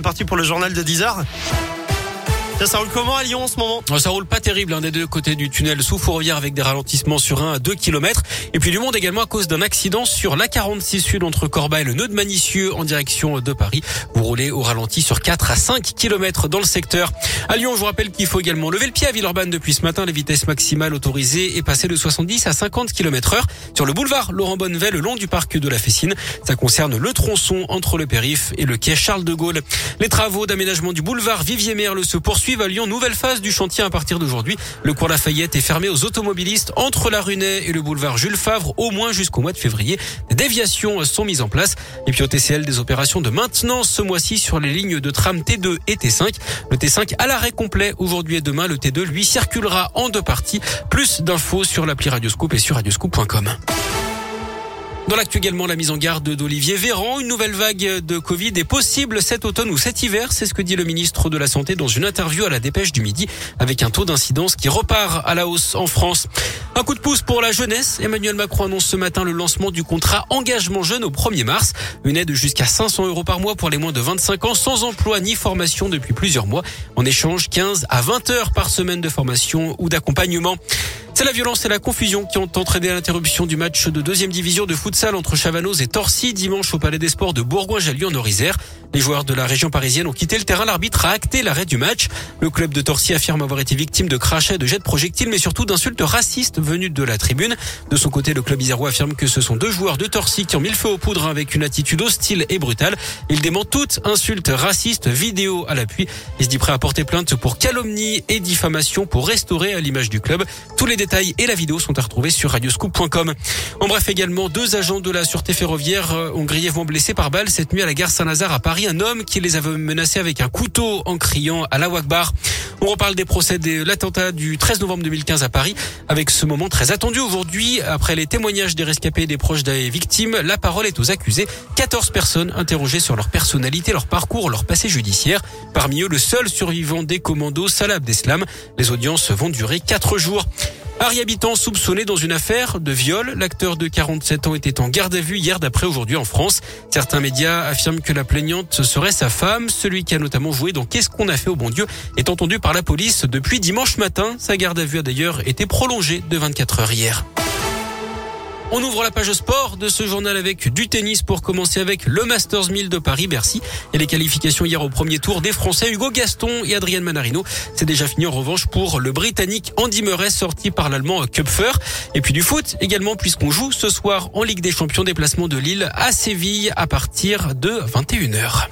Parti pour le journal de 10h. Ça roule comment à Lyon en ce moment? Ça roule pas terrible hein, des deux côtés du tunnel sous Fourvière avec des ralentissements sur 1 à 2 km. Et puis du monde également à cause d'un accident sur la 46 Sud entre Corba et le nœud de Manicieux en direction de Paris. Vous roulez au ralenti sur 4 à 5 km dans le secteur. À Lyon, je vous rappelle qu'il faut également lever le pied à Villeurbanne depuis ce matin. Les vitesses maximales autorisées est passée de 70 à 50 km heure sur le boulevard Laurent Bonnevet le long du parc de la Fessine. Ça concerne le tronçon entre le périph et le quai Charles de Gaulle. Les travaux d'aménagement du boulevard Vivier-Merle se poursuivent à Lyon. Nouvelle phase du chantier à partir d'aujourd'hui. Le cours Lafayette est fermé aux automobilistes entre la Runée et le boulevard Jules Favre au moins jusqu'au mois de février. Des déviations sont mises en place. Et puis au TCL, des opérations de maintenance ce mois-ci sur les lignes de tram T2 et T5. Le T5 à l'arrêt complet aujourd'hui et demain. Le T2 lui circulera en deux parties. Plus d'infos sur l'appli Radioscope et sur radioscope.com. Dans l'actu également, la mise en garde d'Olivier Véran. Une nouvelle vague de Covid est possible cet automne ou cet hiver. C'est ce que dit le ministre de la Santé dans une interview à la dépêche du midi avec un taux d'incidence qui repart à la hausse en France. Un coup de pouce pour la jeunesse. Emmanuel Macron annonce ce matin le lancement du contrat engagement jeune au 1er mars. Une aide jusqu'à 500 euros par mois pour les moins de 25 ans sans emploi ni formation depuis plusieurs mois. En échange, 15 à 20 heures par semaine de formation ou d'accompagnement. C'est la violence et la confusion qui ont entraîné l'interruption du match de deuxième division de futsal entre Chavanoz et Torcy dimanche au Palais des Sports de Bourgoin-Jallieu en Orisère. Les joueurs de la région parisienne ont quitté le terrain. L'arbitre a acté l'arrêt du match. Le club de Torcy affirme avoir été victime de crachats, de jets de projectiles, mais surtout d'insultes racistes venues de la tribune. De son côté, le club isérois affirme que ce sont deux joueurs de Torcy qui ont mis le feu aux poudres avec une attitude hostile et brutale. Il dément toute insulte raciste, vidéo à l'appui. Il se dit prêt à porter plainte pour calomnie et diffamation pour restaurer à l'image du club. Tous les détails et la vidéo sont à retrouver sur radioscoop.com. En bref, également, deux agents de la sûreté ferroviaire euh, ont grièvement blessé par balle cette nuit à la gare Saint-Lazare à Paris un homme qui les avait menacés avec un couteau en criant à la Wakbar. On reparle des procès de l'attentat du 13 novembre 2015 à Paris avec ce moment très attendu aujourd'hui. Après les témoignages des rescapés et des proches des victimes, la parole est aux accusés. 14 personnes interrogées sur leur personnalité, leur parcours, leur passé judiciaire. Parmi eux, le seul survivant des commandos, Salah Abdeslam. Les audiences vont durer 4 jours. Harry Habitant soupçonné dans une affaire de viol. L'acteur de 47 ans était en garde à vue hier d'après aujourd'hui en France. Certains médias affirment que la plaignante serait sa femme. Celui qui a notamment joué dans Qu'est-ce qu'on a fait au bon Dieu est entendu par la police depuis dimanche matin. Sa garde à vue a d'ailleurs été prolongée de 24 heures hier. On ouvre la page sport de ce journal avec du tennis pour commencer avec le Masters 1000 de Paris-Bercy et les qualifications hier au premier tour des Français Hugo Gaston et Adrien Manarino. C'est déjà fini en revanche pour le Britannique Andy Murray sorti par l'Allemand Kupfer. Et puis du foot également puisqu'on joue ce soir en Ligue des Champions déplacement de Lille à Séville à partir de 21h.